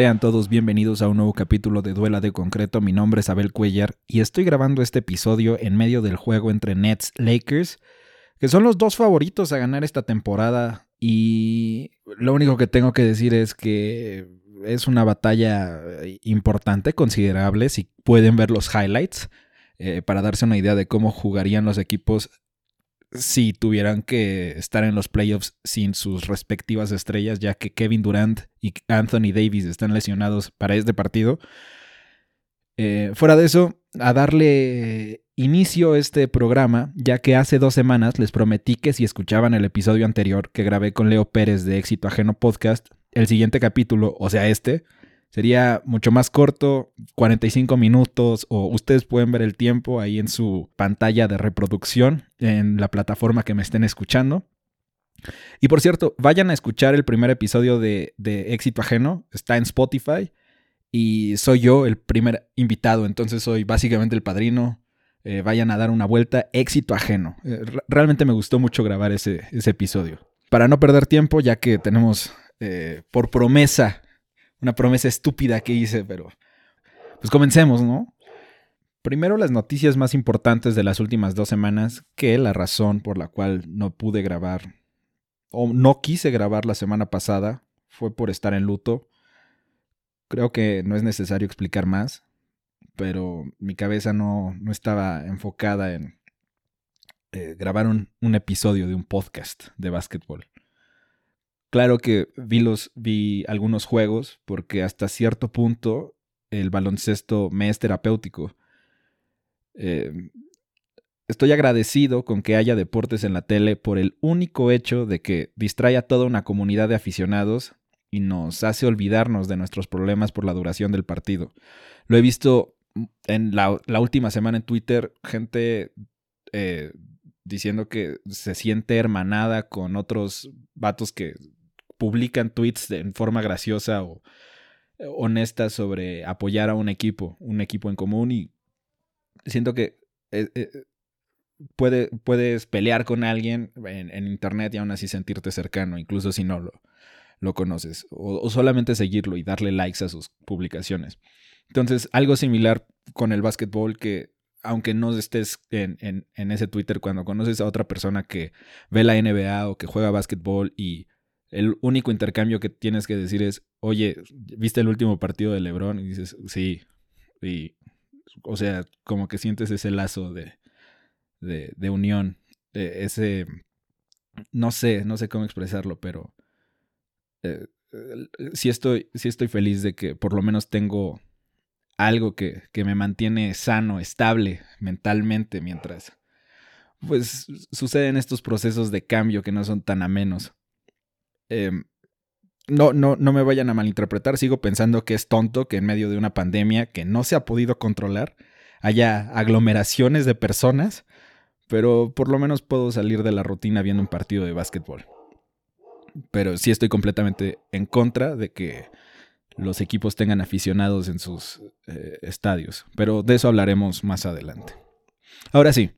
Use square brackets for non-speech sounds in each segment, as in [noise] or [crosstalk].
Sean todos bienvenidos a un nuevo capítulo de Duela de Concreto. Mi nombre es Abel Cuellar y estoy grabando este episodio en medio del juego entre Nets Lakers, que son los dos favoritos a ganar esta temporada. Y lo único que tengo que decir es que es una batalla importante, considerable, si pueden ver los highlights, eh, para darse una idea de cómo jugarían los equipos si tuvieran que estar en los playoffs sin sus respectivas estrellas, ya que Kevin Durant y Anthony Davis están lesionados para este partido. Eh, fuera de eso, a darle inicio a este programa, ya que hace dos semanas les prometí que si escuchaban el episodio anterior que grabé con Leo Pérez de Éxito Ajeno Podcast, el siguiente capítulo, o sea este, Sería mucho más corto, 45 minutos, o ustedes pueden ver el tiempo ahí en su pantalla de reproducción en la plataforma que me estén escuchando. Y por cierto, vayan a escuchar el primer episodio de, Éxito Ajeno, está en Spotify y soy yo el primer invitado, entonces soy básicamente el padrino. Eh, vayan a dar una vuelta, éxito ajeno. Eh, realmente me gustó mucho grabar ese, episodio. Para no perder tiempo, ya que tenemos eh, por promesa una promesa estúpida que hice, pero pues comencemos, ¿no? Primero las noticias más importantes de las últimas dos semanas, que la razón por la cual no pude grabar o no quise grabar la semana pasada fue por estar en luto. Creo que no es necesario explicar más, pero mi cabeza no, no estaba enfocada en eh, grabar un, un episodio de un podcast de básquetbol. Claro que vi, los, vi algunos juegos porque hasta cierto punto el baloncesto me es terapéutico. Em, estoy agradecido con que haya deportes en la tele por el único hecho de que distrae a toda una comunidad de aficionados y nos hace olvidarnos de nuestros problemas por la duración del partido. Lo he visto en la, última semana en Twitter, gente eh, diciendo que se siente hermanada con otros vatos que publican tweets en forma graciosa o honesta sobre apoyar a un equipo, un equipo en común y siento que eh, eh, puede, puedes pelear con alguien en, internet y aún así sentirte cercano, incluso si no lo, lo conoces, o, solamente seguirlo y darle likes a sus publicaciones. Entonces, algo similar con el básquetbol que aunque no estés en, en, en, ese Twitter, cuando conoces a otra persona que ve la NBA o que juega básquetbol y el único intercambio que tienes que decir es, oye, ¿viste el último partido de Lebron? Y dices, sí. Y, o sea, como que sientes ese lazo de, de, unión, ese, no sé, no sé cómo expresarlo, pero eh, sí, estoy, sí estoy feliz de que por lo menos tengo algo que, que me mantiene sano, estable mentalmente mientras pues suceden estos procesos de cambio que no son tan amenos. Em, no, no, no me vayan a malinterpretar, sigo pensando que es tonto que en medio de una pandemia que no se ha podido controlar haya aglomeraciones de personas, pero por lo menos puedo salir de la rutina viendo un partido de básquetbol. Pero sí estoy completamente en contra de que los equipos tengan aficionados en sus eh, estadios, pero de eso hablaremos más adelante. Ahora sí,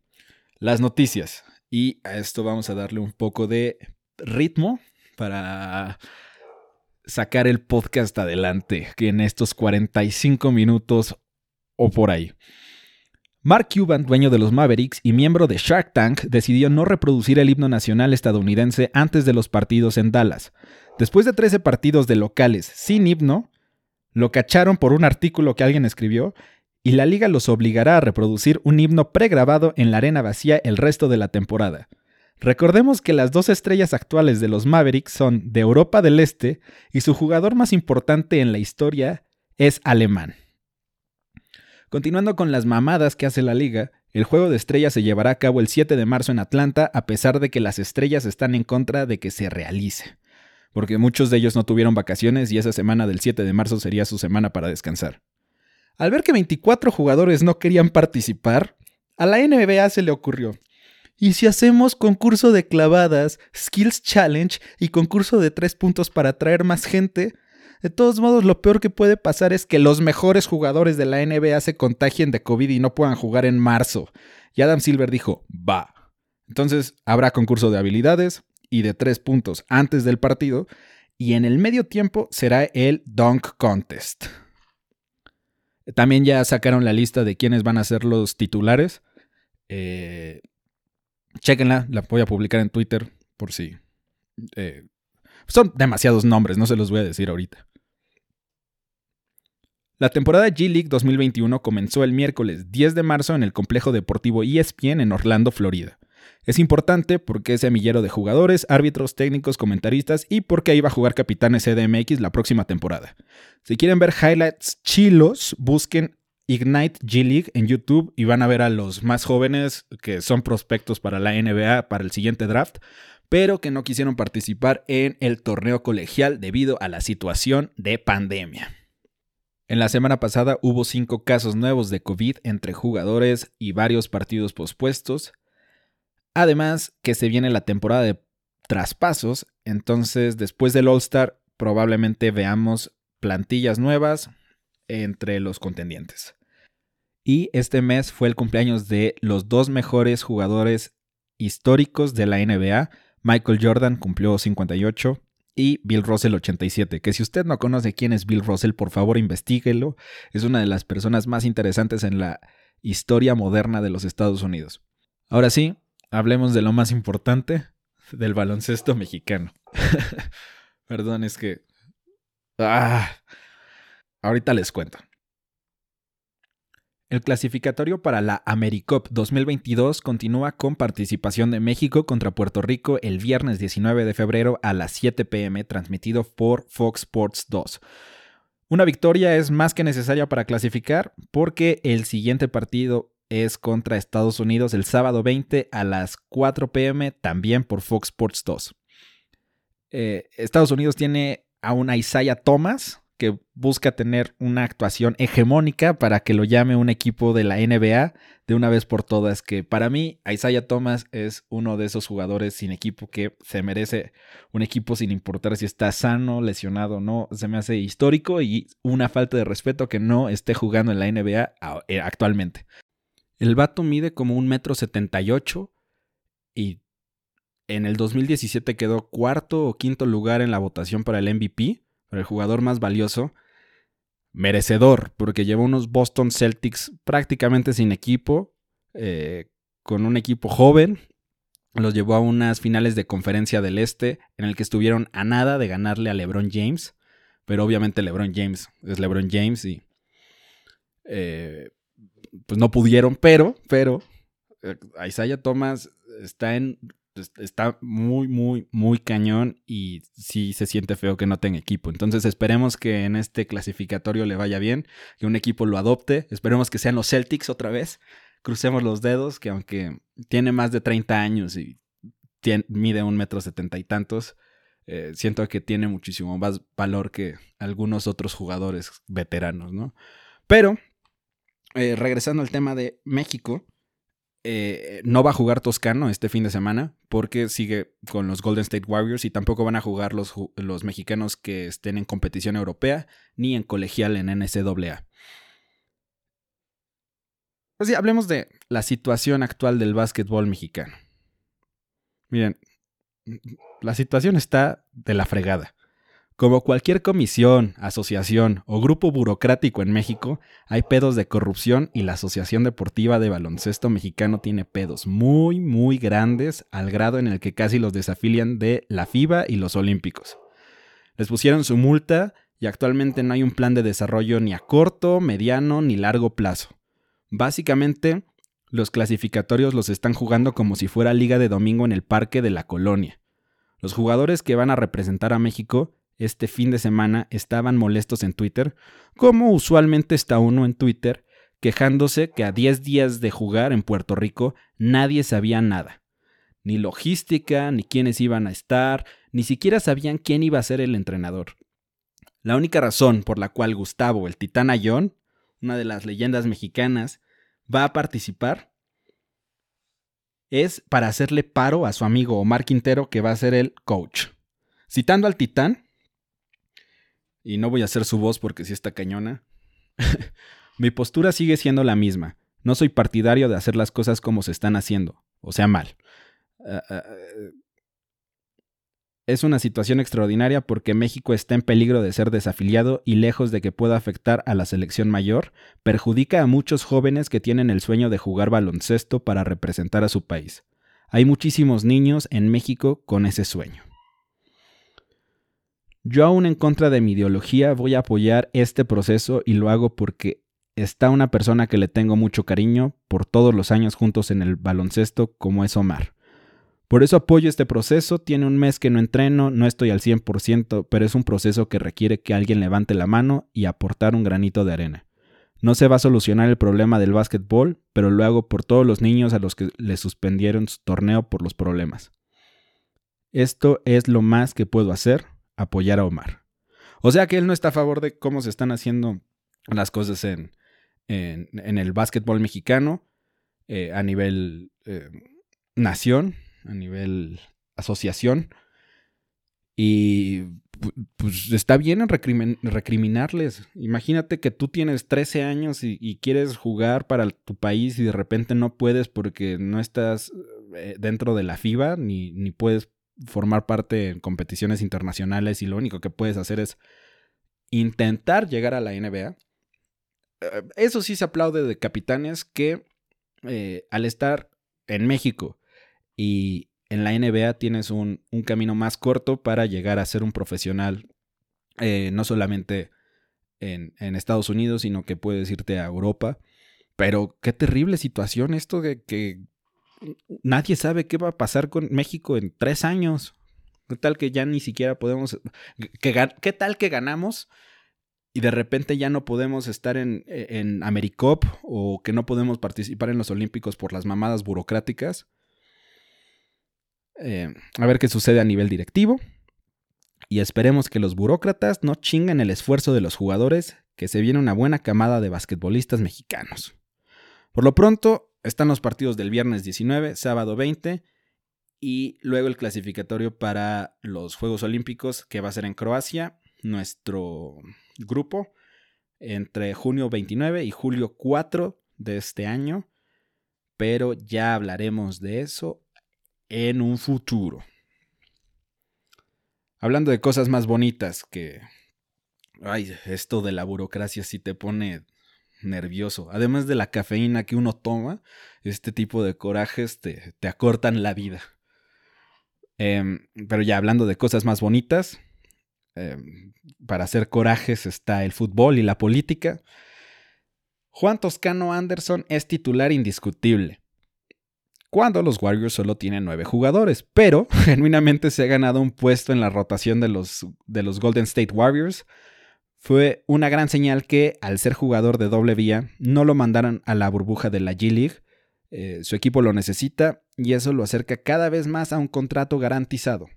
las noticias. Y a esto vamos a darle un poco de ritmo para sacar el podcast adelante que en estos 45 minutos o por ahí. Mark Cuban, dueño de los Mavericks y miembro de Shark Tank, decidió no reproducir el himno nacional estadounidense antes de los partidos en Dallas. Después de 13 partidos de locales sin himno, lo cacharon por un artículo que alguien escribió y la liga los obligará a reproducir un himno pregrabado en la arena vacía el resto de la temporada. Recordemos que las dos estrellas actuales de los Mavericks son de Europa del Este y su jugador más importante en la historia es alemán. Continuando con las mamadas que hace la liga, el juego de estrellas se llevará a cabo el 7 de marzo en Atlanta a pesar de que las estrellas están en contra de que se realice, porque muchos de ellos no tuvieron vacaciones y esa semana del 7 de marzo sería su semana para descansar. Al ver que 24 jugadores no querían participar, a la NBA se le ocurrió, ¿Y si hacemos concurso de clavadas, skills challenge y concurso de tres puntos para atraer más gente? De todos modos, lo peor que puede pasar es que los mejores jugadores de la NBA se contagien de COVID y no puedan jugar en marzo. Y Adam Silver dijo, va. Entonces habrá concurso de habilidades y de tres puntos antes del partido Y en el medio tiempo será el Dunk Contest. También ya sacaron la lista de quiénes van a ser los titulares. Eh, chequenla, la voy a publicar en Twitter por si. Eh, son demasiados nombres, no se los voy a decir ahorita. La temporada G League 2021 comenzó el miércoles 10 de marzo en el complejo deportivo ESPN en Orlando, Florida. Es importante porque es semillero de jugadores, árbitros, técnicos, comentaristas y porque ahí va a jugar Capitanes CDMX la próxima temporada. Si quieren ver highlights chilos, busquen Ignite G League en YouTube y van a ver a los más jóvenes que son prospectos para la NBA para el siguiente draft, pero que no quisieron participar en el torneo colegial debido a la situación de pandemia. En la semana pasada hubo cinco casos nuevos de COVID entre jugadores y varios partidos pospuestos. Además que se viene la temporada de traspasos, entonces después del All-Star probablemente veamos plantillas nuevas entre los contendientes. Y este mes fue el cumpleaños de los dos mejores jugadores históricos de la NBA. Michael Jordan cumplió 58 y Bill Russell 87, que si usted no conoce quién es Bill Russell, por favor investiguelo. Es una de las personas más interesantes en la historia moderna de los Estados Unidos. Ahora sí, hablemos de lo más importante, del baloncesto mexicano. [laughs] Perdón, es que... Ah, ahorita les cuento. El clasificatorio para la AmeriCup 2022 continúa con participación de México contra Puerto Rico el viernes 19 de febrero a las 7 pm, transmitido por Fox Sports 2. Una victoria es más que necesaria para clasificar porque el siguiente partido es contra Estados Unidos el sábado 20 a las 4 pm, también por Fox Sports 2. Eh, Estados Unidos tiene a un Isaiah Thomas, que busca tener una actuación hegemónica para que lo llame un equipo de la NBA de una vez por todas, que para mí Isaiah Thomas es uno de esos jugadores sin equipo que se merece un equipo sin importar si está sano, lesionado o no, se me hace histórico y una falta de respeto que no esté jugando en la NBA eh, actualmente. El vato mide como un metro setenta y ocho y en el 2017 quedó cuarto o quinto lugar en la votación para el MVP el jugador más valioso, merecedor, porque lleva unos Boston Celtics prácticamente sin equipo, eh, con un equipo joven. Los llevó a unas finales de conferencia del Este en el que estuvieron a nada de ganarle a LeBron James. Pero obviamente LeBron James es LeBron James y eh, pues no pudieron, pero, pero eh, Isaiah Thomas está en está muy, muy, muy cañón y sí se siente feo que no tenga equipo. Entonces esperemos que en este clasificatorio le vaya bien, que un equipo lo adopte. Esperemos que sean los Celtics otra vez. Crucemos los dedos, que aunque tiene más de 30 años y mide un metro setenta y tantos, eh, siento que tiene muchísimo más valor que algunos otros jugadores veteranos, ¿no? Pero, eh, regresando al tema de México, eh, no va a jugar Toscano este fin de semana porque sigue con los Golden State Warriors y tampoco van a jugar los, los mexicanos que estén en competición europea ni en colegial en NCAA. Pues sí, hablemos de la situación actual del básquetbol mexicano. Miren, la situación está de la fregada. Como cualquier comisión, asociación o grupo burocrático en México, hay pedos de corrupción y la Asociación Deportiva de Baloncesto Mexicano tiene pedos muy, muy grandes al grado en el que casi los desafilian de la FIBA y los Olímpicos. Les pusieron su multa y actualmente no hay un plan de desarrollo ni a corto, mediano ni largo plazo. Básicamente, los clasificatorios los están jugando como si fuera liga de domingo en el parque de la colonia. Los jugadores que van a representar a México este fin de semana estaban molestos en Twitter, como usualmente está uno en Twitter, quejándose que a 10 días de jugar en Puerto Rico nadie sabía nada. Ni logística, ni quiénes iban a estar, ni siquiera sabían quién iba a ser el entrenador. La única razón por la cual Gustavo, el titán Ayón, una de las leyendas mexicanas, va a participar es para hacerle paro a su amigo Omar Quintero, que va a ser el coach. Citando al titán, y no voy a hacer su voz porque sí está cañona. [laughs] Mi postura sigue siendo la misma. No soy partidario de hacer las cosas como se están haciendo, o sea, mal. Ah, ah, es una situación extraordinaria porque México está en peligro de ser desafiliado y lejos de que pueda afectar a la selección mayor, perjudica a muchos jóvenes que tienen el sueño de jugar baloncesto para representar a su país. Hay muchísimos niños en México con ese sueño. Yo aún en contra de mi ideología voy a apoyar este proceso y lo hago porque está una persona que le tengo mucho cariño por todos los años juntos en el baloncesto como es Omar. Por eso apoyo este proceso, tiene un mes que no entreno, no estoy al 100%, pero es un proceso que requiere que alguien levante la mano y aportar un granito de arena. No se va a solucionar el problema del básquetbol, pero lo hago por todos los niños a los que le suspendieron su torneo por los problemas. Esto es lo más que puedo hacer, apoyar a Omar. O sea que él no está a favor de cómo se están haciendo las cosas en, en, el básquetbol mexicano eh, a nivel eh, nación, a nivel asociación. Y pues está bien recriminarles. Imagínate que tú tienes 13 años y, quieres jugar para tu país y de repente no puedes porque no estás eh, dentro de la FIBA ni, ni puedes formar parte en competiciones internacionales y lo único que puedes hacer es intentar llegar a la NBA. Eh, eso sí se aplaude de capitanes que eh, al estar en México y en la NBA tienes un, camino más corto para llegar a ser un profesional, eh, no solamente en, Estados Unidos, sino que puedes irte a Europa. Pero qué terrible situación esto de que nadie sabe qué va a pasar con México en tres años. ¿Qué tal que ya ni siquiera podemos... ¿Qué tal que ganamos? y de repente ya no podemos estar en, en Americop o que no podemos participar en los Olímpicos por las mamadas burocráticas. Eh, a ver qué sucede a nivel directivo. Y esperemos que los burócratas no chinguen el esfuerzo de los jugadores, que se viene una buena camada de basquetbolistas mexicanos. Por lo pronto, están los partidos del viernes 19, sábado 20 y luego el clasificatorio para los Juegos Olímpicos que va a ser en Croacia, nuestro grupo, entre junio 29 y julio 4 de este año. Pero ya hablaremos de eso en un futuro. Hablando de cosas más bonitas que... Ay, esto de la burocracia sí te pone nervioso. Además de la cafeína que uno toma, este tipo de corajes te, te acortan la vida. Em, pero ya hablando de cosas más bonitas, em, para hacer corajes está el fútbol y la política. Juan Toscano Anderson es titular indiscutible cuando los Warriors solo tienen nueve jugadores, pero [laughs] genuinamente se ha ganado un puesto en la rotación de los, de los Golden State Warriors. Fue una gran señal que, al ser jugador de doble vía, no lo mandaron a la burbuja de la G League. Eh, su equipo lo necesita y eso lo acerca cada vez más a un contrato garantizado.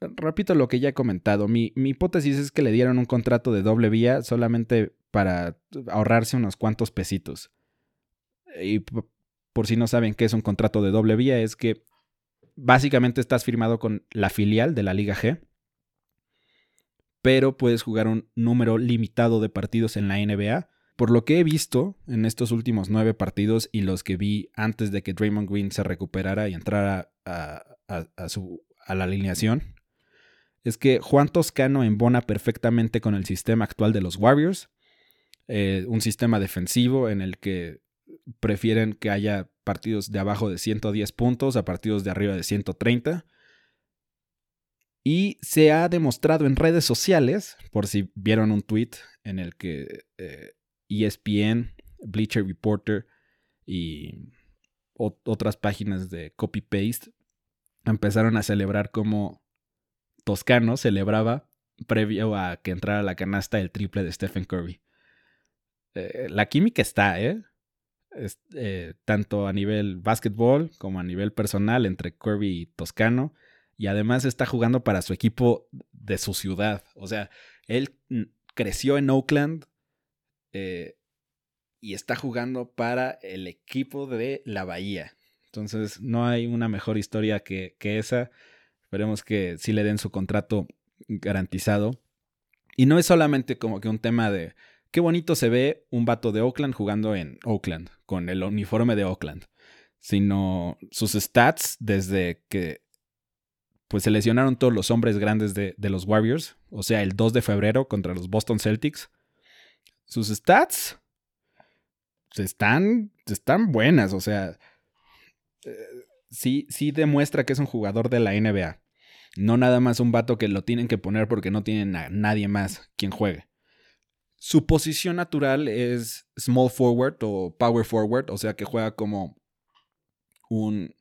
Repito lo que ya he comentado, mi, mi hipótesis es que le dieron un contrato de doble vía solamente para ahorrarse unos cuantos pesitos. Y por si no saben qué es un contrato de doble vía, es que básicamente estás firmado con la filial de la Liga G, pero puedes jugar un número limitado de partidos en la NBA. Por lo que he visto en estos últimos nueve partidos y los que vi antes de que Draymond Green se recuperara y entrara a, su, a la alineación, es que Juan Toscano embona perfectamente con el sistema actual de los Warriors. Eh, un sistema defensivo en el que prefieren que haya partidos de abajo de 110 puntos a partidos de arriba de 130. Y se ha demostrado en redes sociales, por si vieron un tweet en el que ESPN, eh, e Bleacher Reporter y otras páginas de copy-paste empezaron a celebrar como Toscano celebraba previo a que entrara la canasta el triple de Stephen Curry. Eh, la química está, ¿eh? Eh, tanto a nivel básquetbol como a nivel personal entre Kirby y Toscano. Y además está jugando para su equipo de su ciudad. O sea, él creció en Oakland eh, y está jugando para el equipo de la Bahía. Entonces, no hay una mejor historia que, que esa. Esperemos que sí le den su contrato garantizado. Y no es solamente como que un tema de Qué bonito se ve un vato de Oakland jugando en Oakland, con el uniforme de Oakland. Sino sus stats desde que pues se lesionaron todos los hombres grandes de, los Warriors, o sea, el 2 de febrero contra los Boston Celtics. Sus stats están, están buenas, o sea, eh, sí, sí demuestra que es un jugador de la NBA. No nada más un vato que lo tienen que poner porque no tienen a nadie más quien juegue. Su posición natural es small forward o power forward, o sea que juega como un...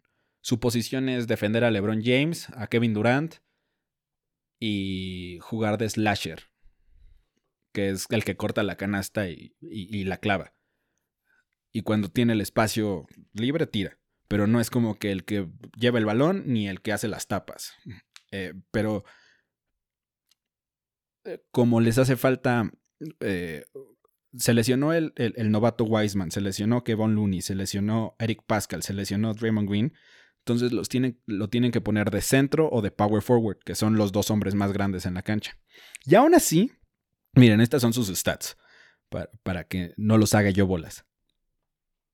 Su posición es defender a LeBron James, a Kevin Durant y jugar de slasher, que es el que corta la canasta y, la clava. Y cuando tiene el espacio libre, tira. Pero no es como que el que lleva el balón ni el que hace las tapas. Eh, pero eh, como les hace falta eh, se lesionó el, novato Wiseman, se lesionó Kevon Looney, se lesionó Eric Pascal, se lesionó Draymond Green. Entonces los tienen, lo tienen que poner de centro o de power forward, que son los dos hombres más grandes en la cancha. Y aún así, miren, estas son sus stats, para, que no los haga yo bolas.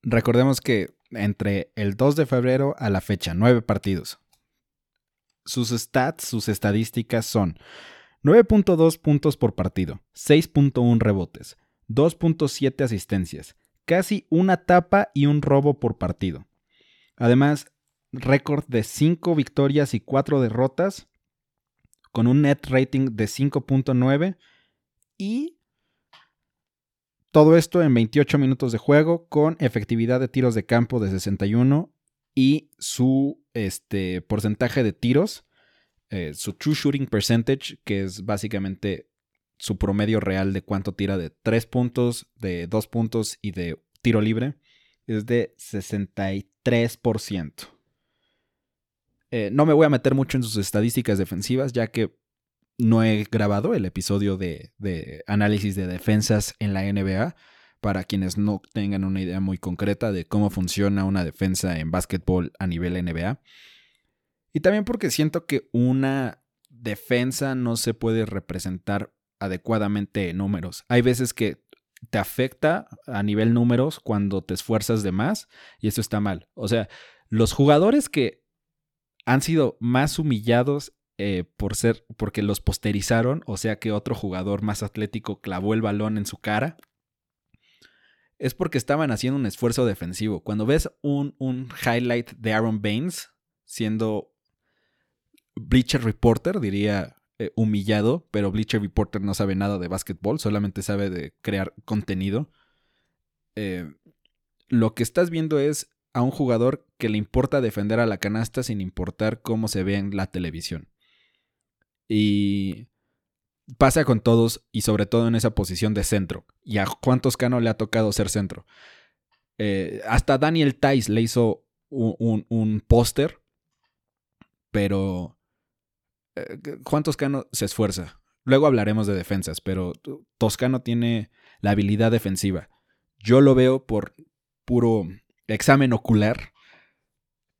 Recordemos que entre el 2 de febrero a la fecha, nueve partidos. Sus stats, sus estadísticas son 9.2 puntos por partido, 6.1 rebotes, 2.7 asistencias, casi una tapa y un robo por partido. Además, récord de 5 victorias y 4 derrotas, con un net rating de 5.9 y todo esto en 28 minutos de juego con efectividad de tiros de campo de 61 y su este, porcentaje de tiros eh, su true shooting percentage, que es básicamente su promedio real de cuánto tira de 3 puntos, de 2 puntos y de tiro libre, es de 63%. Eh, no me voy a meter mucho en sus estadísticas defensivas, ya que no he grabado el episodio de, de, análisis de defensas en la NBA, para quienes no tengan una idea muy concreta de cómo funciona una defensa en básquetbol a nivel NBA. Y también porque siento que una defensa no se puede representar adecuadamente en números. Hay veces que te afecta a nivel números cuando te esfuerzas de más y eso está mal. O sea, los jugadores que han sido más humillados eh, por ser porque los posterizaron, o sea que otro jugador más atlético clavó el balón en su cara, es porque estaban haciendo un esfuerzo defensivo. Cuando ves un, un highlight de Aaron Baines siendo Bleacher Reporter diría eh, humillado, pero Bleacher Reporter no sabe nada de básquetbol, solamente sabe de crear contenido. Eh, lo que estás viendo es a un jugador que le importa defender a la canasta sin importar cómo se ve en la televisión. Y pasa con todos y sobre todo en esa posición de centro. ¿Y a cuántos Cano le ha tocado ser centro? Eh, hasta Daniel Tice le hizo un póster, pero eh, Juan Toscano se esfuerza. Luego hablaremos de defensas, pero Toscano tiene la habilidad defensiva. Yo lo veo por puro examen ocular. [laughs]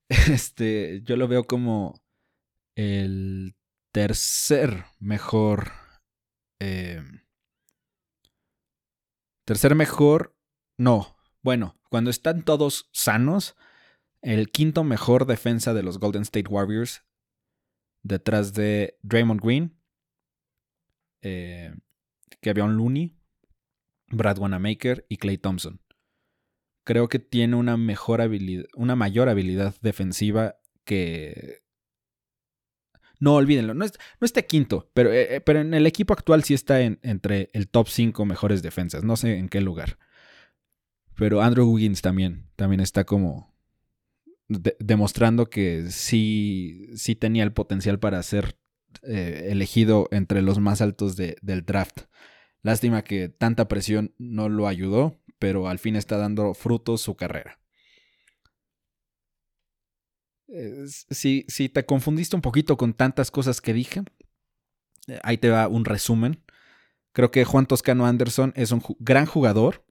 Este, yo lo veo como el tercer mejor. Eh, tercer mejor. No. Bueno, cuando están todos sanos, el quinto mejor defensa de los Golden State Warriors detrás de Draymond Green, eh, Kevin Looney, Brad Wanamaker y Clay Thompson. Creo que tiene una mejor habilidad, una mayor habilidad defensiva que. No, olvídenlo, no, está quinto, pero, eh, eh, pero en el equipo actual sí está entre el top 5 mejores defensas. No sé en qué lugar. Pero Andrew Wiggins también, también está como, demostrando que sí, sí tenía el potencial para ser eh, elegido entre los más altos del draft. Lástima que tanta presión no lo ayudó, pero al fin está dando frutos su carrera. si, si te confundiste un poquito con tantas cosas que dije, eh, ahí te va un resumen. Creo que Juan Toscano Anderson es un gran jugador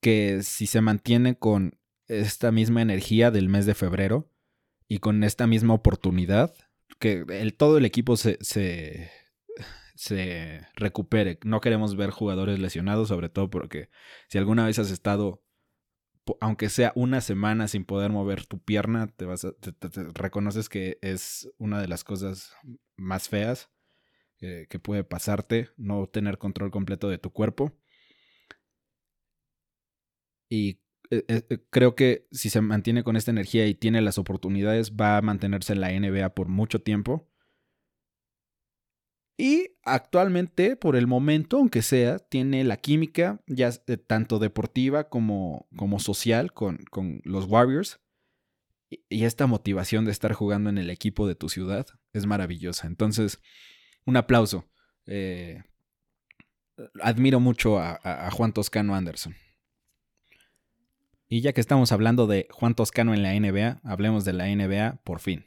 que si se mantiene con esta misma energía del mes de febrero y con esta misma oportunidad, que todo el equipo se, recupere. No queremos ver jugadores lesionados, sobre todo porque si alguna vez has estado aunque sea una semana sin poder mover tu pierna, te vas reconoces que es una de las cosas más feas eh, que puede pasarte, no tener control completo de tu cuerpo. Y eh, eh, creo que si se mantiene con esta energía y tiene las oportunidades, va a mantenerse en la NBA por mucho tiempo. Y actualmente, por el momento, aunque sea, tiene la química, ya tanto deportiva como, como social, con, con los Warriors. Y, esta motivación de estar jugando en el equipo de tu ciudad es maravillosa. Entonces, un aplauso. Eh, admiro mucho a Juan Toscano Anderson. Y ya que estamos hablando de Juan Toscano en la NBA, hablemos de la NBA por fin.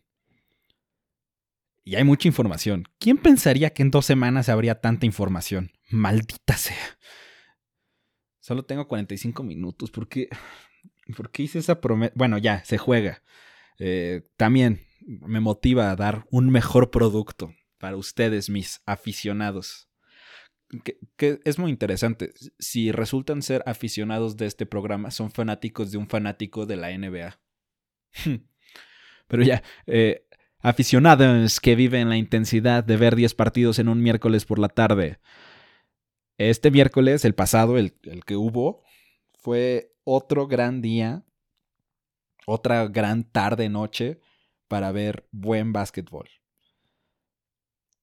Y hay mucha información. ¿Quién pensaría que en dos semanas habría tanta información? Maldita sea. Solo tengo 45 minutos. ¿Por qué, ¿Por qué hice esa promesa? Bueno, ya, se juega. Eh, también me motiva a dar un mejor producto para ustedes, mis aficionados que, es muy interesante. Si resultan ser aficionados de este programa, son fanáticos de un fanático de la NBA. [laughs] Pero ya, eh, aficionados que viven la intensidad de ver 10 partidos en un miércoles por la tarde. Este miércoles, el pasado, el, el que hubo, fue otro gran día, otra gran tarde-noche para ver buen básquetbol.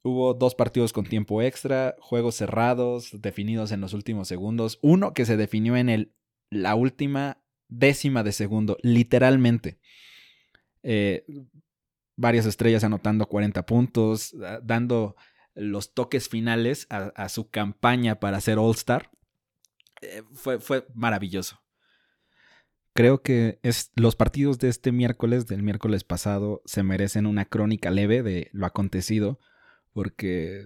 Hubo dos partidos con tiempo extra, juegos cerrados, definidos en los últimos segundos. Uno que se definió en el, la última décima de segundo, literalmente. Eh, varias estrellas anotando 40 puntos, dando los toques finales a, su campaña para ser All-Star. Eh, fue, fue maravilloso. Creo que es, los partidos de este miércoles, del miércoles pasado, se merecen una crónica leve de lo acontecido porque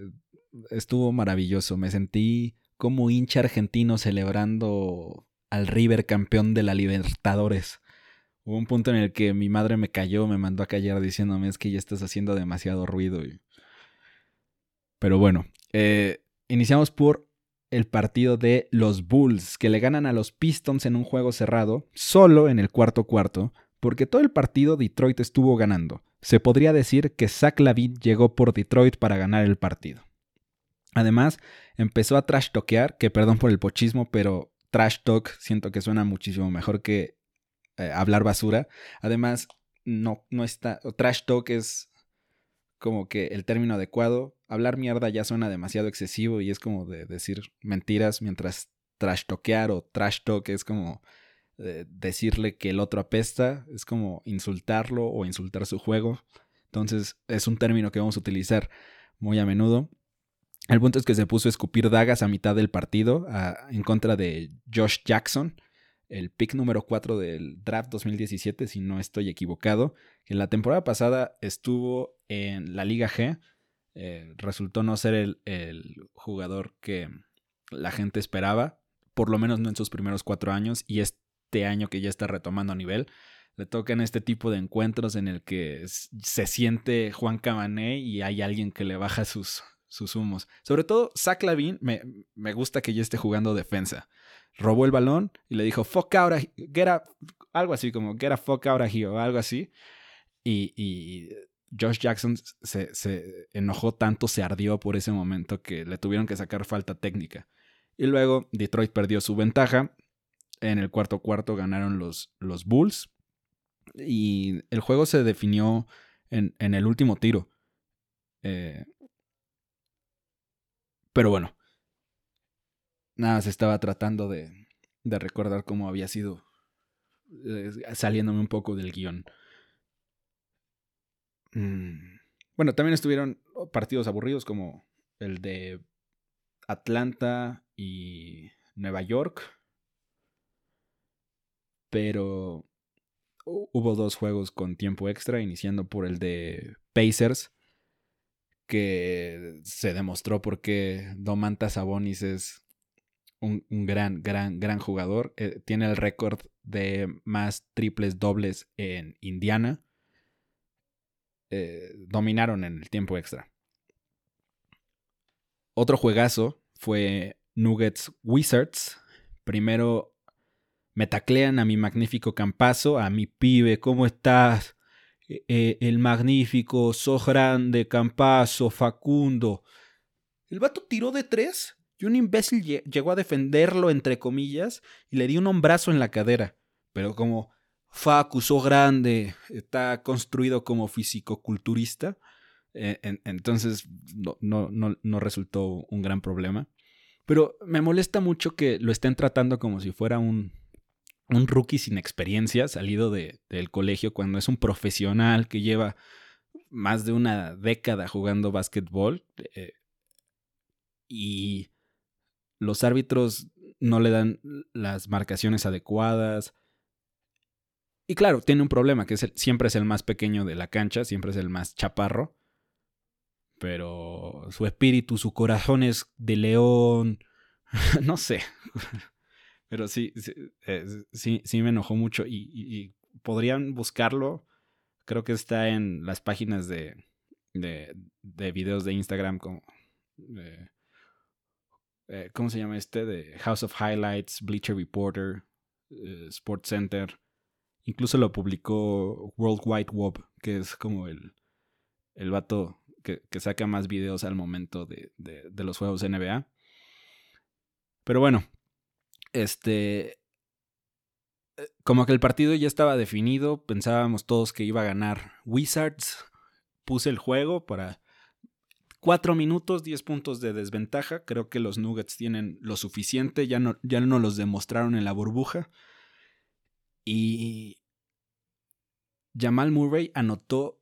estuvo maravilloso. Me sentí como hincha argentino celebrando al River campeón de la Libertadores. Hubo un punto en el que mi madre me cayó, me mandó a callar diciéndome es que ya estás haciendo demasiado ruido. Pero bueno, eh, iniciamos por el partido de los Bulls, que le ganan a los Pistons en un juego cerrado, solo en el cuarto cuarto, porque todo el partido Detroit estuvo ganando. Se podría decir que Zach Lavin llegó por Detroit para ganar el partido. Además, empezó a trash talkear, que perdón por el pochismo, pero trash talk siento que suena muchísimo mejor que eh, hablar basura. Además, no, no está. Trash talk es como que el término adecuado. Hablar mierda ya suena demasiado excesivo y es como de decir mentiras mientras trash talkear o trash talk es como eh, decirle que el otro apesta, es como insultarlo o insultar su juego. Entonces es un término que vamos a utilizar muy a menudo. El punto es que se puso a escupir dagas a mitad del partido en contra de Josh Jackson, el pick número 4 del draft 2017, si no estoy equivocado, que la temporada pasada estuvo en la Liga G. Eh, resultó no ser el, el, jugador que la gente esperaba, por lo menos no en sus primeros cuatro años, y es este año que ya está retomando nivel, le tocan este tipo de encuentros en el que se siente Juan Cabané y hay alguien que le baja sus, sus humos. Sobre todo, Zach Lavin me, me, gusta que ya esté jugando defensa. Robó el balón y le dijo, fuck out, get a, algo así como, get a fuck out of here, o algo así. Y, y Josh Jackson se, se, enojó tanto, se ardió por ese momento que le tuvieron que sacar falta técnica. Y luego Detroit perdió su ventaja en el cuarto cuarto ganaron los, los Bulls. Y el juego se definió en, en el último tiro. Eh, pero bueno. Nada, se estaba tratando de, de recordar cómo había sido. Eh, saliéndome un poco del guion. Mm, bueno, también estuvieron partidos aburridos como el de Atlanta y Nueva York pero hubo dos juegos con tiempo extra, iniciando por el de Pacers, que se demostró porque Domantas Sabonis es un, gran, gran, gran jugador. Eh, tiene el récord de más triples dobles en Indiana. Eh, dominaron en el tiempo extra. Otro juegazo fue Nuggets Wizards. Primero Me taclean a mi magnífico campazo, a mi pibe, ¿cómo estás? E, e, el magnífico, sos grande, campazo, Facundo. El vato tiró de tres y un imbécil llegó a defenderlo, entre comillas, y le dio un hombrazo en la cadera. Pero como Facu, sos grande, está construido como físico-culturista, eh, entonces no, no, no, resultó un gran problema. Pero me molesta mucho que lo estén tratando como si fuera un, un rookie sin experiencia, salido de, del colegio, cuando es un profesional que lleva más de una década jugando básquetbol. Eh, y los árbitros no le dan las marcaciones adecuadas. Y claro, tiene un problema, que es siempre es el más pequeño de la cancha, siempre es el más chaparro. Pero su espíritu, su corazón es de león. [laughs] no sé. [laughs] Pero sí, eh, sí, sí, me enojó mucho y, podrían buscarlo. Creo que está en las páginas de, de, de videos de Instagram como... Eh, ¿Cómo se llama este? De House of Highlights, Bleacher Reporter, eh, Sports Center. Incluso lo publicó World Wide Web, que es como el, el vato que, que saca más videos al momento de, de, los juegos NBA. Pero bueno, este, eh, como que el partido ya estaba definido, pensábamos todos que iba a ganar Wizards. Puse el juego para 4 minutos, 10 puntos de desventaja. Creo que los Nuggets tienen lo suficiente, ya no, ya no los demostraron en la burbuja. Y Jamal Murray anotó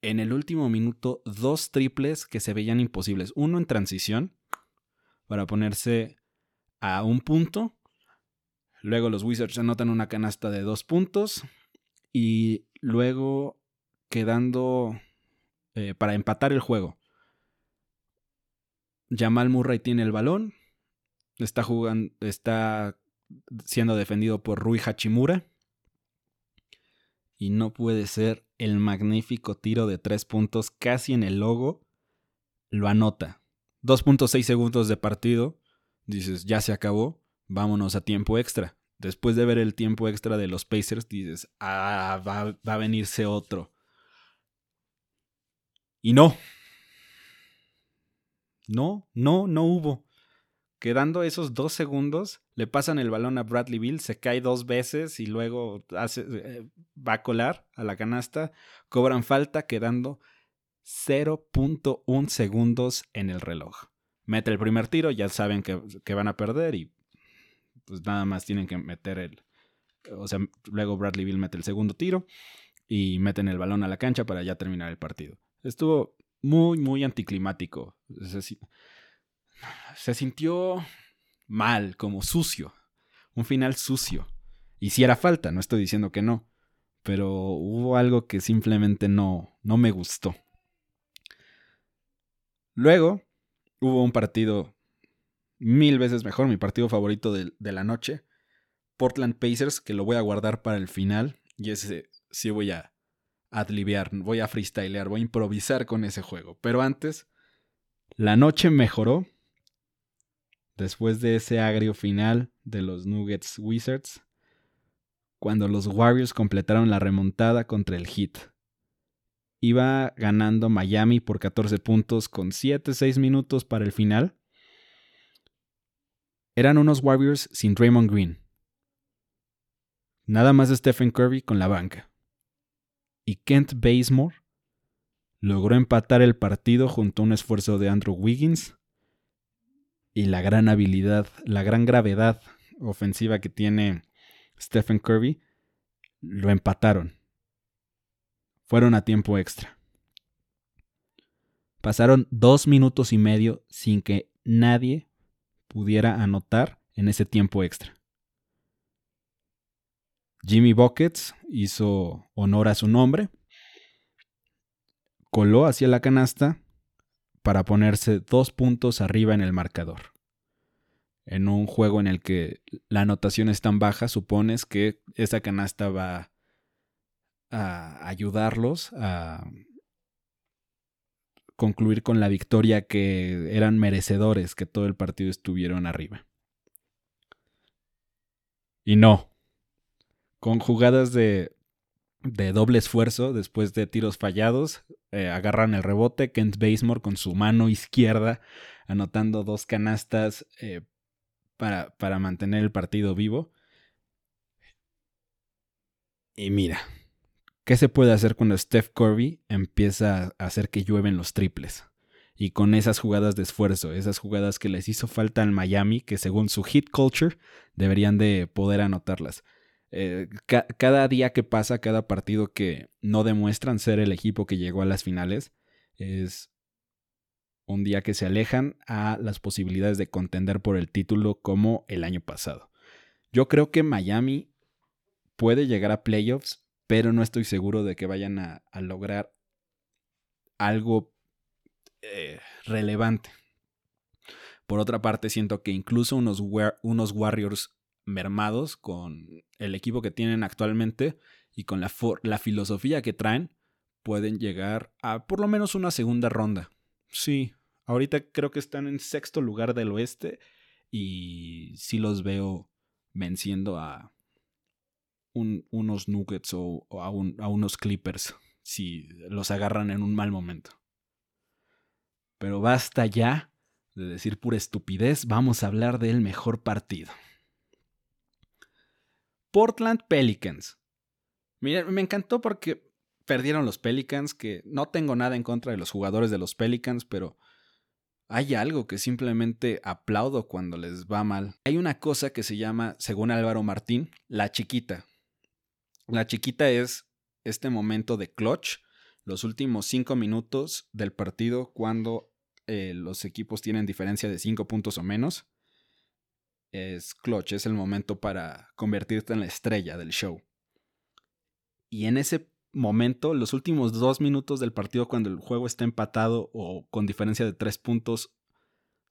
en el último minuto dos triples que se veían imposibles. Uno en transición para ponerse a un punto Luego los Wizards anotan una canasta de dos puntos. Y luego quedando eh, para empatar el juego. Jamal Murray tiene el balón. Está jugando. Está siendo defendido por Rui Hachimura. Y no puede ser el magnífico tiro de tres puntos casi en el logo. Lo anota. 2.6 segundos de partido. Dices, ya se acabó vámonos a tiempo extra. Después de ver el tiempo extra de los Pacers, dices, ah, va, a venirse otro. Y no. No, no, no hubo. Quedando esos dos segundos, le pasan el balón a Bradley Bill, se cae dos veces y luego hace, eh, va a colar a la canasta. Cobran falta, quedando 0.1 segundos en el reloj. Mete el primer tiro, ya saben que, que van a perder y pues nada más tienen que meter el, o sea, luego Bradley Bill mete el segundo tiro y meten el balón a la cancha para ya terminar el partido. Estuvo muy, muy anticlimático. Se, sintió mal, como sucio. Un final sucio. Y si era falta, no estoy diciendo que no. Pero hubo algo que simplemente no, no me gustó. Luego hubo un partido mil veces mejor, mi partido favorito de, la noche. Portland Pacers, que lo voy a guardar para el final. Y ese sí voy a adliviar, voy a freestylear, voy a improvisar con ese juego. Pero antes, la noche mejoró. Después de ese agrio final de los Nuggets Wizards. Cuando los Warriors completaron la remontada contra el Heat. Iba ganando Miami por 14 puntos con 7-6 minutos para el final eran unos Warriors sin Draymond Green. Nada más Stephen Curry con la banca. Y Kent Bazemore logró empatar el partido junto a un esfuerzo de Andrew Wiggins y la gran habilidad, la gran gravedad ofensiva que tiene Stephen Curry, lo empataron. Fueron a tiempo extra. Pasaron dos minutos y medio sin que nadie pudiera anotar en ese tiempo extra. Jimmy Buckets hizo honor a su nombre, coló hacia la canasta para ponerse dos puntos arriba en el marcador. En un juego en el que la anotación es tan baja, supones que esa canasta va a ayudarlos a concluir con la victoria que eran merecedores que todo el partido estuvieron arriba. Y no, con jugadas de, de doble esfuerzo después de tiros fallados. Eh, agarran el rebote. Kent Basemore con su mano izquierda anotando dos canastas eh, para, para mantener el partido vivo. Y mira, ¿qué se puede hacer cuando Steph Curry empieza a hacer que llueven los triples? Y con esas jugadas de esfuerzo, esas jugadas que les hizo falta al Miami, que según su hit culture deberían de poder anotarlas. Eh, cada día que pasa, cada partido que no demuestran ser el equipo que llegó a las finales, es un día que se alejan a las posibilidades de contender por el título como el año pasado. Yo creo que Miami puede llegar a playoffs, pero no estoy seguro de que vayan a, lograr algo eh, relevante. Por otra parte, siento que incluso unos, unos Warriors mermados con el equipo que tienen actualmente y con la, filosofía que traen, pueden llegar a por lo menos una segunda ronda. Sí, ahorita creo que están en sexto lugar del oeste y sí los veo venciendo a unos Nuggets o, a, a unos Clippers si los agarran en un mal momento. Pero basta ya de decir pura estupidez, vamos a hablar del mejor partido. Portland Pelicans. Miren, me encantó porque perdieron los Pelicans, que no tengo nada en contra de los jugadores de los Pelicans, pero hay algo que simplemente aplaudo cuando les va mal. Hay una cosa que se llama, según Álvaro Martín, la chiquita. La chiquita es este momento de clutch, los últimos cinco minutos del partido cuando eh, los equipos tienen diferencia de cinco puntos o menos es clutch, es el momento para convertirte en la estrella del show. Y en ese momento, los últimos dos minutos del partido, cuando el juego está empatado o con diferencia de tres puntos,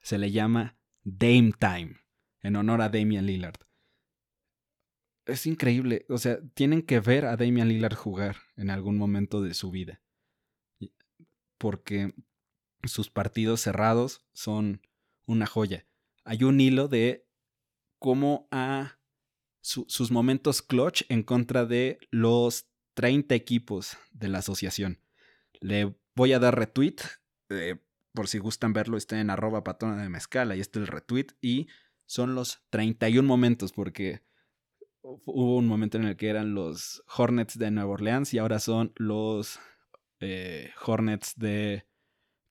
se le llama Dame Time, en honor a Damian Lillard. Es increíble, o sea, tienen que ver a Damian Lillard jugar en algún momento de su vida. Porque sus partidos cerrados son una joya. Hay un hilo de como a sus momentos clutch en contra de los 30 equipos de la asociación. Le voy a dar retweet, eh, por si gustan verlo, está en arroba patona de mezcal, ahí está el retweet, y son los 31 momentos, porque hubo un momento en el que eran los Hornets de Nueva Orleans y ahora son los eh, Hornets de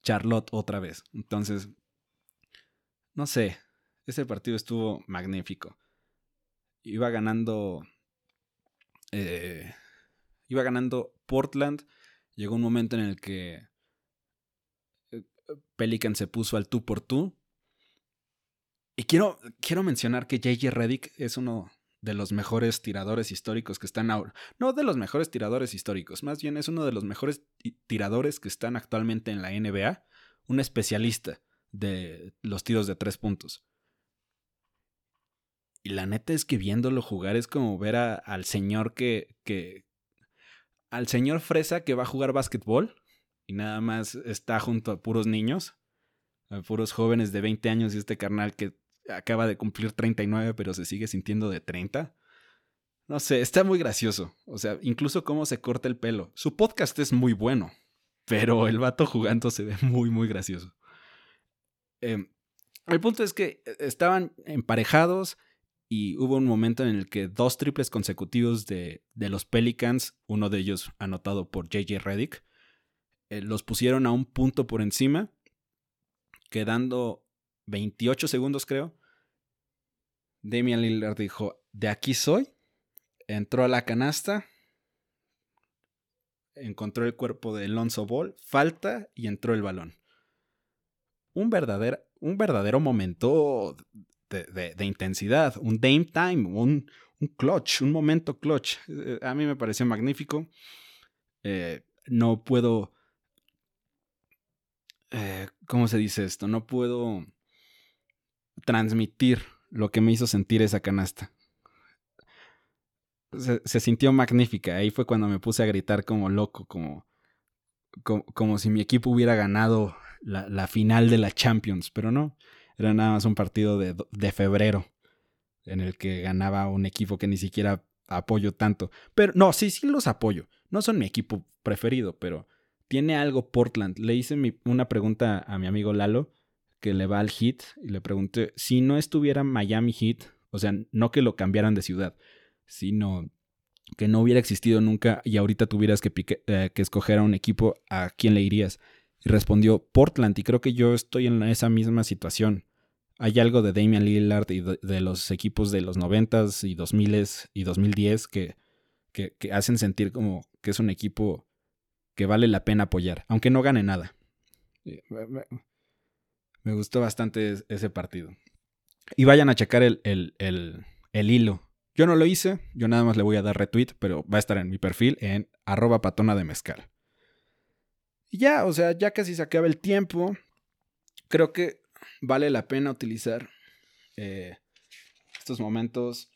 Charlotte otra vez. Entonces, no sé, ese partido estuvo magnífico. Iba ganando. Eh, iba ganando Portland. Llegó un momento en el que eh, Pelican se puso al tú por tú. Y quiero, quiero mencionar que JJ Reddick es uno de los mejores tiradores históricos que están ahora. No de los mejores tiradores históricos, más bien es uno de los mejores tiradores que están actualmente en la NBA. Un especialista de los tiros de tres puntos. Y la neta es que viéndolo jugar es como ver al señor que, que. Al señor fresa que va a jugar básquetbol y nada más está junto a puros niños, a puros jóvenes de 20 años y este carnal que acaba de cumplir 39 pero se sigue sintiendo de 30. No sé, está muy gracioso. O sea, incluso cómo se corta el pelo. Su podcast es muy bueno, pero el vato jugando se ve muy, muy gracioso. Em, el punto es que eh, estaban emparejados y hubo un momento en el que dos triples consecutivos de, los Pelicans, uno de ellos anotado por JJ Reddick, eh, los pusieron a un punto por encima, quedando 28 segundos creo. Damian Lillard dijo, de aquí soy, entró a la canasta, encontró el cuerpo de Alonso Ball, falta y entró el balón. Un verdadero, un verdadero momento de, intensidad, un Dame Time, un, un, clutch, un momento clutch. Eh, a mí me pareció magnífico. Eh, no puedo... Eh, ¿Cómo se dice esto? No puedo transmitir lo que me hizo sentir esa canasta. Se, sintió magnífica. Ahí fue cuando me puse a gritar como loco, como, como, si mi equipo hubiera ganado la, la, final de la Champions, pero no. Era nada más un partido de, febrero en el que ganaba un equipo que ni siquiera apoyo tanto. Pero no, sí, sí los apoyo. No son mi equipo preferido, pero tiene algo Portland. Le hice una pregunta a mi amigo Lalo, que le va al Heat, y le pregunté, si no estuviera Miami Heat, o sea, no que lo cambiaran de ciudad, sino que no hubiera existido nunca y ahorita tuvieras que, eh, que escoger a un equipo, ¿a quién le irías? Y respondió Portland, y creo que yo estoy en esa misma situación. Hay algo de Damian Lillard y de, los equipos de los 90s y 2000s y 2010 que, que, que hacen sentir como que es un equipo que vale la pena apoyar, aunque no gane nada. Me gustó bastante ese partido. Y vayan a checar el, el, el, hilo. Yo no lo hice, yo nada más le voy a dar retweet, pero va a estar en mi perfil en arroba patona de mezcal. Y ya, o sea, ya casi se acaba el tiempo. Creo que vale la pena utilizar eh, estos momentos,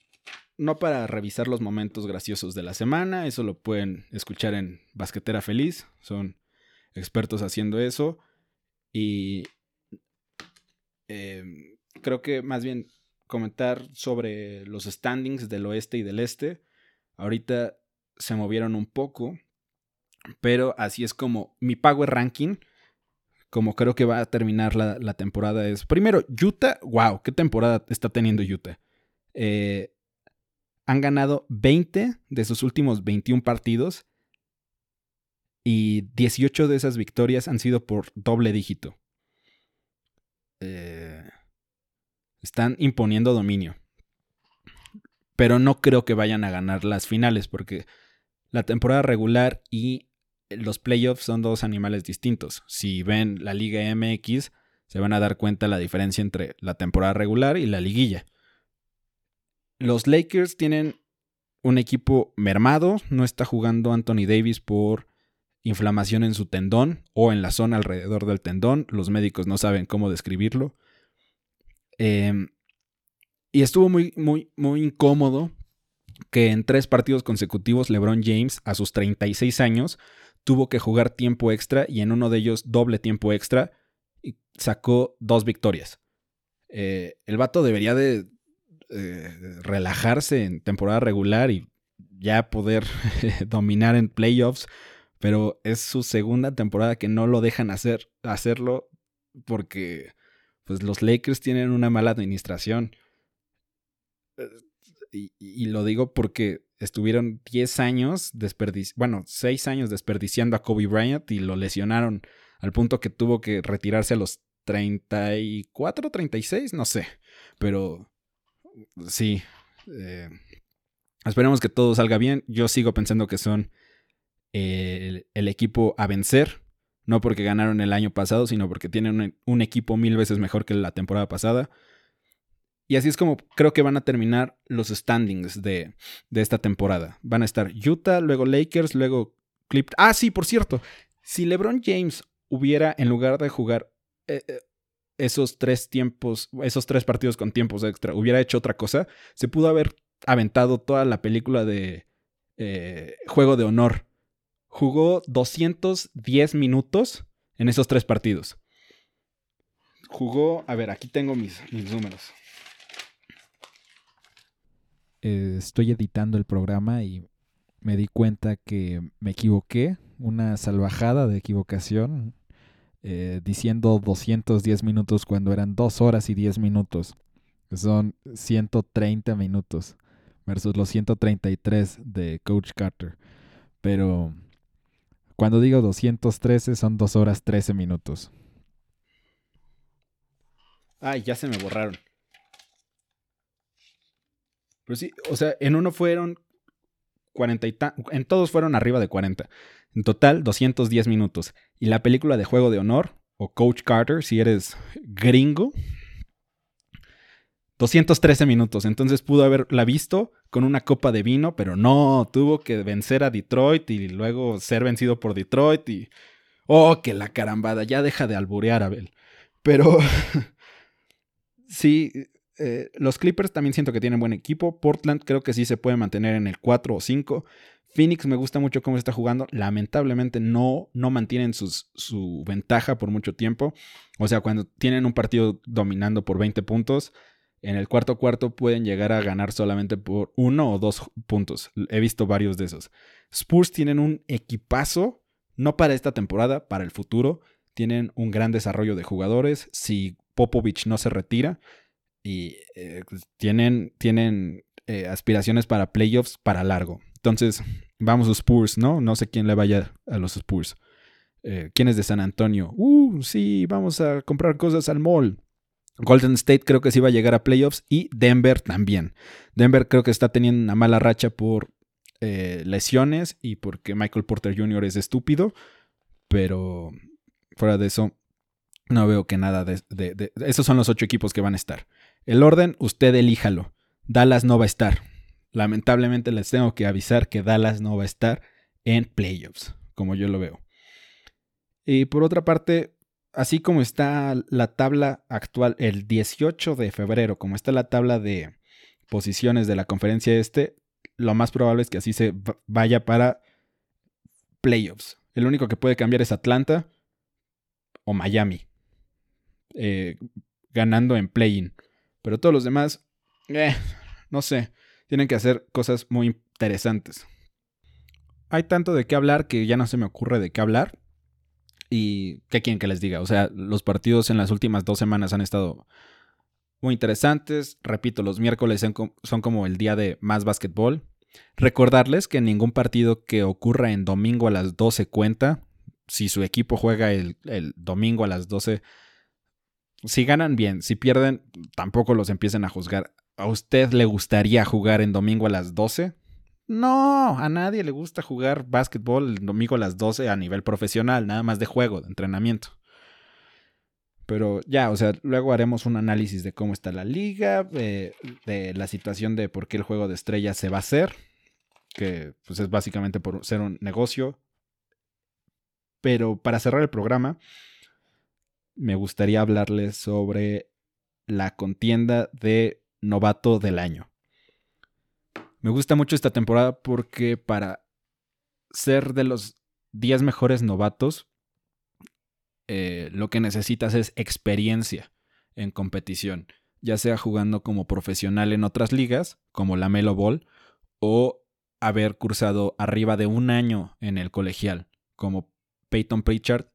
no para revisar los momentos graciosos de la semana, eso lo pueden escuchar en Basquetera Feliz, son expertos haciendo eso. Y Em, creo que más bien comentar sobre los standings del oeste y del este. Ahorita se movieron un poco, pero así es como mi Power Ranking, como creo que va a terminar la, temporada, es primero Utah, wow, qué temporada está teniendo Utah. Eh, han ganado 20 de sus últimos 21 partidos y 18 de esas victorias han sido por doble dígito. Eh, están imponiendo dominio. Pero no creo que vayan a ganar las finales porque la temporada regular y los playoffs son dos animales distintos. Si ven la Liga MX, se van a dar cuenta la diferencia entre la temporada regular y la liguilla. Los Lakers tienen un equipo mermado, no está jugando Anthony Davis por inflamación en su tendón o en la zona alrededor del tendón. Los médicos no saben cómo describirlo. Em, y estuvo muy, muy, muy incómodo que en tres partidos consecutivos LeBron James, a sus 36 años, tuvo que jugar tiempo extra y en uno de ellos doble tiempo extra y sacó dos victorias. Eh, el vato debería de eh, relajarse en temporada regular y ya poder [laughs] dominar en playoffs pero es su segunda temporada que no lo dejan hacer, hacerlo porque pues los Lakers tienen una mala administración. Eh, y, lo digo porque estuvieron 10 años desperdiciando, bueno, 6 años desperdiciando a Kobe Bryant y lo lesionaron al punto que tuvo que retirarse a los 34, 36, no sé. Pero sí, eh, esperemos que todo salga bien. Yo sigo pensando que son el, equipo a vencer. No porque ganaron el año pasado, sino porque tienen un, equipo mil veces mejor que la temporada pasada. Y así es como creo que van a terminar los standings de, de esta temporada. Van a estar Utah, luego Lakers, luego Clip. Ah, sí, por cierto. Si LeBron James hubiera, en lugar de jugar eh, eh, esos tres tiempos, esos tres partidos con tiempos extra, hubiera hecho otra cosa, se pudo haber aventado toda la película de eh, Juego de Honor jugó 210 minutos en esos tres partidos. Jugó, a ver, aquí tengo mis, números. Eh, estoy editando el programa y me di cuenta que me equivoqué, una salvajada de equivocación, eh, diciendo 210 minutos cuando eran 2 horas y 10 minutos. Son 130 minutos versus los 133 de Coach Carter. Pero cuando digo 213 son 2 horas 13 minutos. Ay, ya se me borraron. Pero sí, o sea, en uno fueron 40 y en todos fueron arriba de 40. En total, 210 minutos. Y la película de Juego de Honor, o Coach Carter, si eres gringo, 213 minutos. Entonces pudo haberla visto con una copa de vino, pero no, tuvo que vencer a Detroit y luego ser vencido por Detroit y... Oh, que la carambada, ya deja de alburear, Abel. Pero... [laughs] sí, eh, los Clippers también siento que tienen buen equipo. Portland creo que sí se puede mantener en el 4 o 5. Phoenix me gusta mucho cómo está jugando. Lamentablemente no, no mantienen su ventaja por mucho tiempo. O sea, cuando tienen un partido dominando por 20 puntos, En el cuarto cuarto pueden llegar a ganar solamente por uno o dos puntos. He visto varios de esos. Spurs tienen un equipazo, no para esta temporada, para el futuro. Tienen un gran desarrollo de jugadores. Si Popovich no se retira, y eh, pues, tienen, tienen eh, aspiraciones para playoffs para largo. Entonces, vamos a Spurs, ¿no? No sé quién le vaya a los Spurs. Eh, ¿Quién es de San Antonio? Uh, sí, vamos a comprar cosas al mall. Golden State creo que sí va a llegar a playoffs y Denver también. Denver creo que está teniendo una mala racha por lesiones y porque Michael Porter Jr. es estúpido, pero fuera de eso, no veo que nada de, de, Esos son los ocho equipos que van a estar. El orden, usted elíjalo. Dallas no va a estar. Lamentablemente les tengo que avisar que Dallas no va a estar en playoffs, como yo lo veo. Y por otra parte, así como está la tabla actual el 18 de febrero, como está la tabla de posiciones de la conferencia este, lo más probable es que así se vaya para playoffs. El único que puede cambiar es Atlanta o Miami, eh, ganando en play-in. Pero todos los demás, eh, no sé, tienen que hacer cosas muy interesantes. Hay tanto de qué hablar que ya no se me ocurre de qué hablar. Y qué quieren que les diga. O sea, los partidos en las últimas dos semanas han estado muy interesantes. Repito, los miércoles son como el día de más básquetbol. Recordarles que ningún partido que ocurra en domingo a las 12 cuenta. Si su equipo juega el, el domingo a las 12, si ganan bien, si pierden, tampoco los empiecen a juzgar. ¿A usted le gustaría jugar en domingo a las 12? No, a nadie le gusta jugar básquetbol el domingo a las 12 a nivel profesional, nada más de juego, de entrenamiento. Pero ya, o sea, luego haremos un análisis de cómo está la liga, de, de la situación de por qué el juego de estrellas se va a hacer, que pues es básicamente por ser un negocio. Pero para cerrar el programa, me gustaría hablarles sobre la contienda de novato del año. Me gusta mucho esta temporada porque para ser de los 10 mejores novatos, eh, lo que necesitas es experiencia en competición, ya sea jugando como profesional en otras ligas, como la Melo Ball, o haber cursado arriba de un año en el colegial, como Peyton Pritchard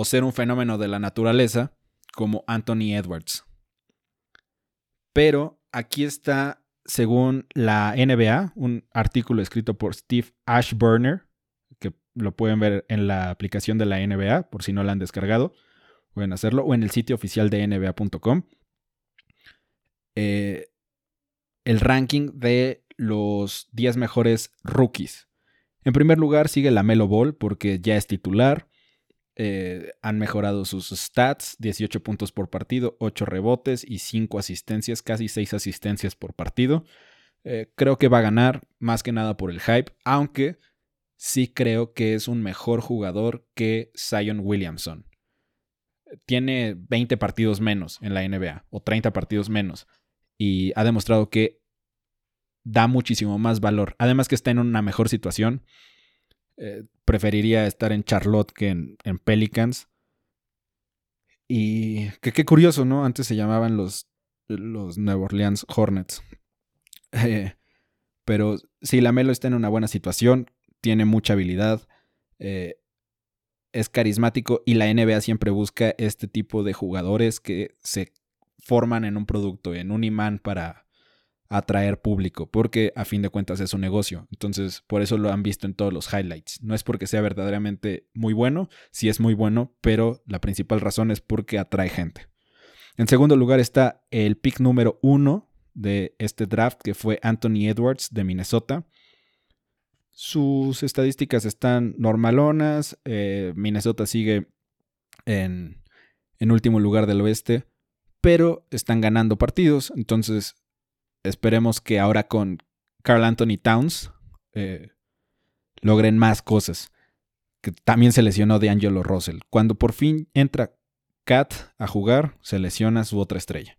o ser un fenómeno de la naturaleza como Anthony Edwards. Pero aquí está, según la NBA, un artículo escrito por Steve Ashburner, que lo pueden ver en la aplicación de la NBA, por si no la han descargado, pueden hacerlo, o en el sitio oficial de nba.com. Eh, el ranking de los 10 mejores rookies. En primer lugar sigue la Melo Ball porque ya es titular. Eh, han mejorado sus stats, 18 puntos por partido, 8 rebotes y 5 asistencias, casi 6 asistencias por partido. Eh, creo que va a ganar más que nada por el hype, aunque sí creo que es un mejor jugador que Zion Williamson. Tiene 20 partidos menos en la NBA o 30 partidos menos y ha demostrado que da muchísimo más valor. Además que está en una mejor situación. Eh, preferiría estar en Charlotte que en, Pelicans. Y que qué curioso, ¿no? Antes se llamaban los, los Nueva Orleans Hornets. Eh, pero sí, Lamelo está en una buena situación, tiene mucha habilidad, eh, es carismático y la NBA siempre busca este tipo de jugadores que se forman en un producto, en un imán para, atraer público, porque a fin de cuentas es un negocio. Entonces, por eso lo han visto en todos los highlights. No es porque sea verdaderamente muy bueno, sí es muy bueno, pero la principal razón es porque atrae gente. En segundo lugar está el pick número uno de este draft, que fue Anthony Edwards de Minnesota. Sus estadísticas están normalonas. Eh, Minnesota sigue en, en último lugar del oeste, pero están ganando partidos. Entonces esperemos que ahora con Carl Anthony Towns eh, logren más cosas. Que también se lesionó de Russell. Cuando por fin entra Kat a jugar, se lesiona su otra estrella.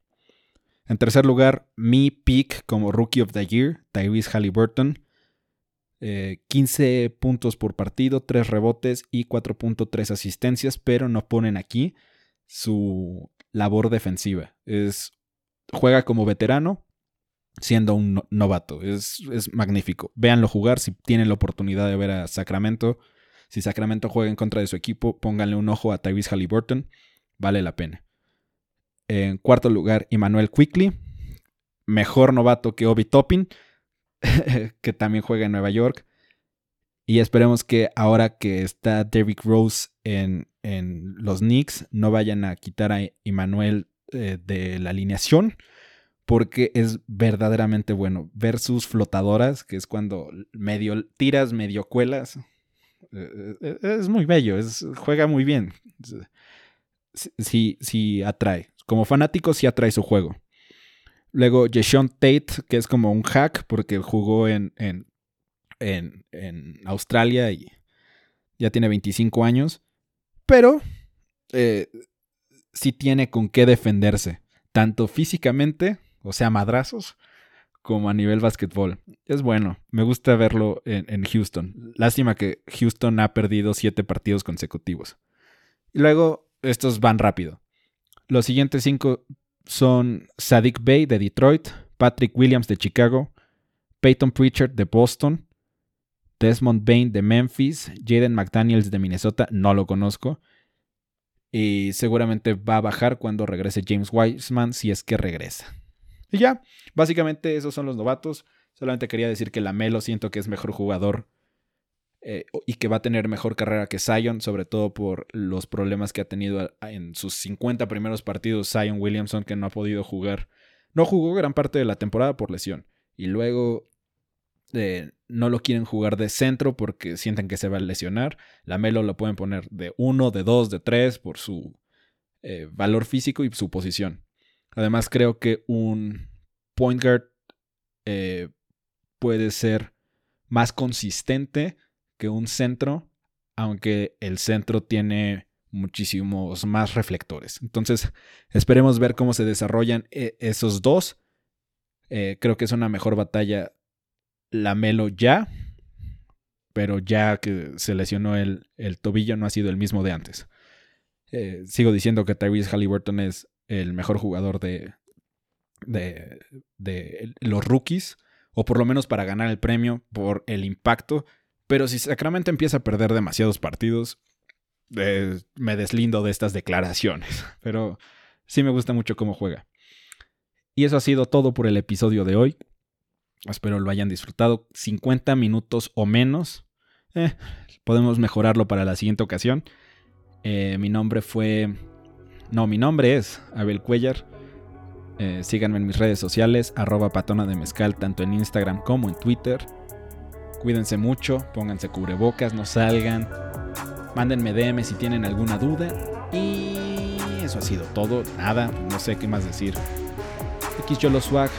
En tercer lugar, mi pick como Rookie of the Year, Tyrese Halliburton. 15 eh, puntos por partido, 3 rebotes y 4.3 asistencias, pero no ponen aquí su labor defensiva. Es juega como veterano siendo un novato. Es, es, magnífico. Véanlo jugar si tienen la oportunidad de ver a Sacramento. Si Sacramento juega en contra de su equipo, pónganle un ojo a Tyrese Halliburton. Vale la pena. En cuarto lugar, Emmanuel Quickly. Mejor novato que Obi Toppin, [laughs] que también juega en Nueva York. Y esperemos que ahora que está Derrick Rose en, en los Knicks, no vayan a quitar a Emmanuel eh, de la alineación porque es verdaderamente bueno. Ver sus flotadoras, que es cuando medio tiras, medio cuelas, eh, eh, es muy bello, juega muy bien. Sí, sí atrae. Como fanático sí atrae su juego. Luego Jeshon Tate, que es como un hack porque jugó en, en, en, Australia y ya tiene 25 años. Pero eh, sí tiene con qué defenderse, tanto físicamente o sea, madrazos, como a nivel básquetbol. Es bueno, me gusta verlo en, Houston. Lástima que Houston ha perdido siete partidos consecutivos. Y luego, estos van rápido. Los siguientes cinco son Sadiq Bay de Detroit, Patrick Williams de Chicago, Peyton Pritchard de Boston, Desmond Bain de Memphis, Jaden McDaniels de Minnesota, no lo conozco. Y seguramente va a bajar cuando regrese James Wiseman, si es que regresa. Y ya, básicamente esos son los novatos. Solamente quería decir que la Melo siento que es mejor jugador eh, y que va a tener mejor carrera que Zion, sobre todo por los problemas que ha tenido en sus 50 primeros partidos Zion Williamson, que no ha podido jugar. No jugó gran parte de la temporada por lesión. Y luego eh, no lo quieren jugar de centro porque sienten que se va a lesionar. La Melo lo pueden poner de 1, de 2, de 3 por su eh, valor físico y su posición. Además, creo que un point guard eh, puede ser más consistente que un centro, aunque el centro tiene muchísimos más reflectores. Entonces, esperemos ver cómo se desarrollan eh, esos dos. Eh, creo que es una mejor batalla la Melo ya, pero ya que se lesionó el, tobillo no ha sido el mismo de antes. sigo diciendo que Tyrese Halliburton es el mejor jugador de, de, de, los rookies, o por lo menos para ganar el premio por el impacto. Pero si Sacramento empieza a perder demasiados partidos, eh, me deslindo de estas declaraciones. [laughs] Pero sí me gusta mucho cómo juega. Y eso ha sido todo por el episodio de hoy. Espero lo hayan disfrutado. 50 minutos o menos. Eh, podemos mejorarlo para la siguiente ocasión. Eh, mi nombre fue no, mi nombre es Abel Cuellar. Eh, síganme en mis redes sociales, arroba patona de mezcal, tanto en Instagram como en Twitter. Cuídense mucho, pónganse cubrebocas, no salgan. Mándenme DM si tienen alguna duda. Y eso ha sido todo. Nada, no sé qué más decir. X Yolo Swag,